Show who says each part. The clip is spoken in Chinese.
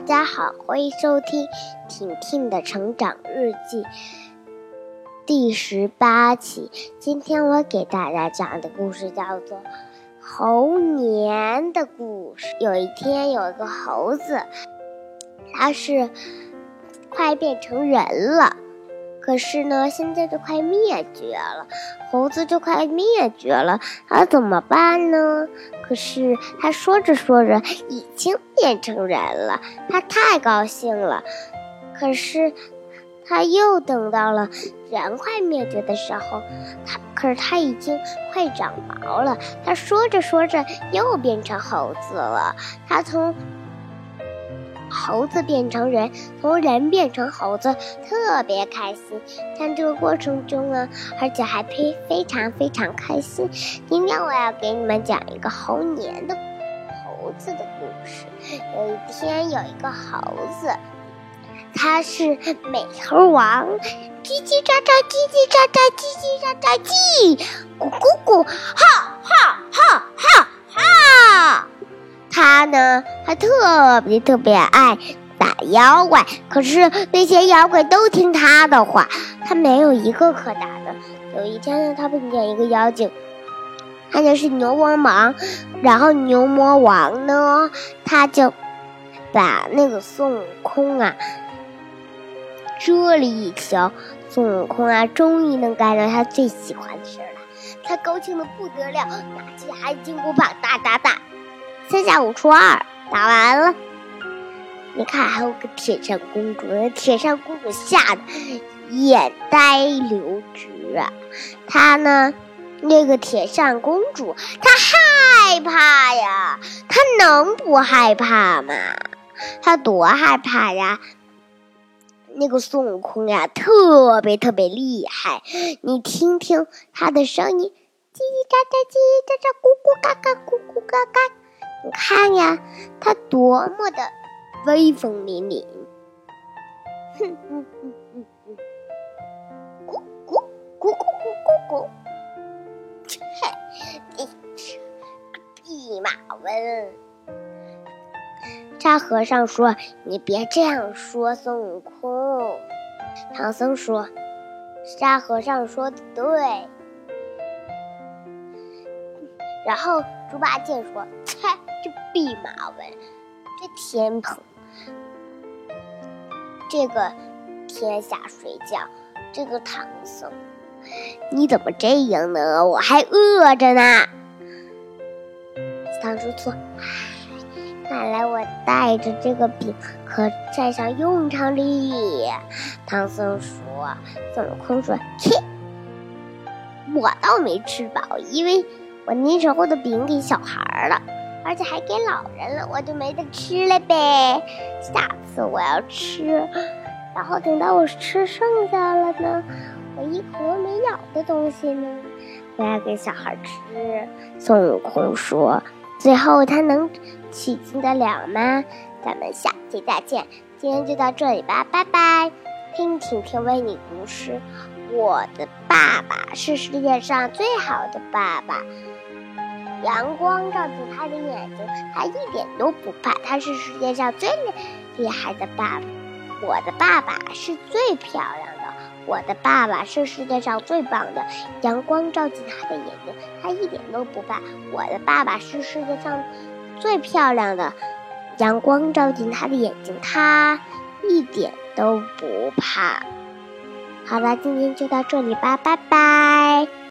Speaker 1: 家好，欢迎收听《婷婷的成长日记》第十八期。今天我给大家讲的故事叫做《猴年的故事》。有一天，有一个猴子，它是快变成人了。可是呢，现在就快灭绝了，猴子就快灭绝了，他怎么办呢？可是他说着说着已经变成人了，他太高兴了。可是他又等到了人快灭绝的时候，他可是他已经快长毛了。他说着说着又变成猴子了，他从。猴子变成人，从人变成猴子，特别开心。在这个过程中呢，而且还非非常非常开心。今天我要给你们讲一个猴年的猴子的故事。有一天，有一个猴子，他是美猴王，叽叽喳喳，叽叽喳喳，叽叽喳喳，叽，咕咕咕，哈哈哈哈。他呢，还特别特别爱打妖怪，可是那些妖怪都听他的话，他没有一个可打的。有一天呢，他碰见一个妖精，他就是牛魔王，然后牛魔王呢，他就把那个孙悟空啊蛰了一下，孙悟空啊，终于能干到他最喜欢的事了，他高兴的不得了，拿起海金箍棒，打打打。三下五除二，打完了。你看，还有个铁扇公主，那铁扇公主吓得眼呆流直啊！她呢，那个铁扇公主，她害怕呀，她能不害怕吗？她多害怕呀！那个孙悟空呀，特别特别厉害，你听听他的声音，叽叽喳喳，叽叽喳喳，咕咕嘎嘎，咕咕嘎嘎。你看呀，他多么的威风凛凛！哼，咕咕咕咕咕咕咕，切，你这弼马温！沙和尚说：“你别这样说孙悟空。”唐僧说：“沙和尚说的对。”然后猪八戒说：“切。”这弼马温，这天蓬，这个天下睡觉，这个唐僧，你怎么这样呢？我还饿着呢。唐僧说：“看来我带着这个饼可派上用场哩。”唐僧说：“孙悟空说，切，我倒没吃饱，因为我那时候的饼给小孩了。”而且还给老人了，我就没得吃了呗。下次我要吃，然后等到我吃剩下了呢，我一口都没咬的东西呢，我要给小孩吃。孙悟空说：“最后他能取经得了吗？”咱们下期再见，今天就到这里吧，拜拜。听婷婷为你读诗，我的爸爸是世界上最好的爸爸。阳光照进他的眼睛，他一点都不怕。他是世界上最厉害的爸爸。我的爸爸是最漂亮的。我的爸爸是世界上最棒的。阳光照进他的眼睛，他一点都不怕。我的爸爸是世界上最漂亮的。阳光照进他的眼睛，他一点都不怕。好了，今天就到这里吧，拜拜。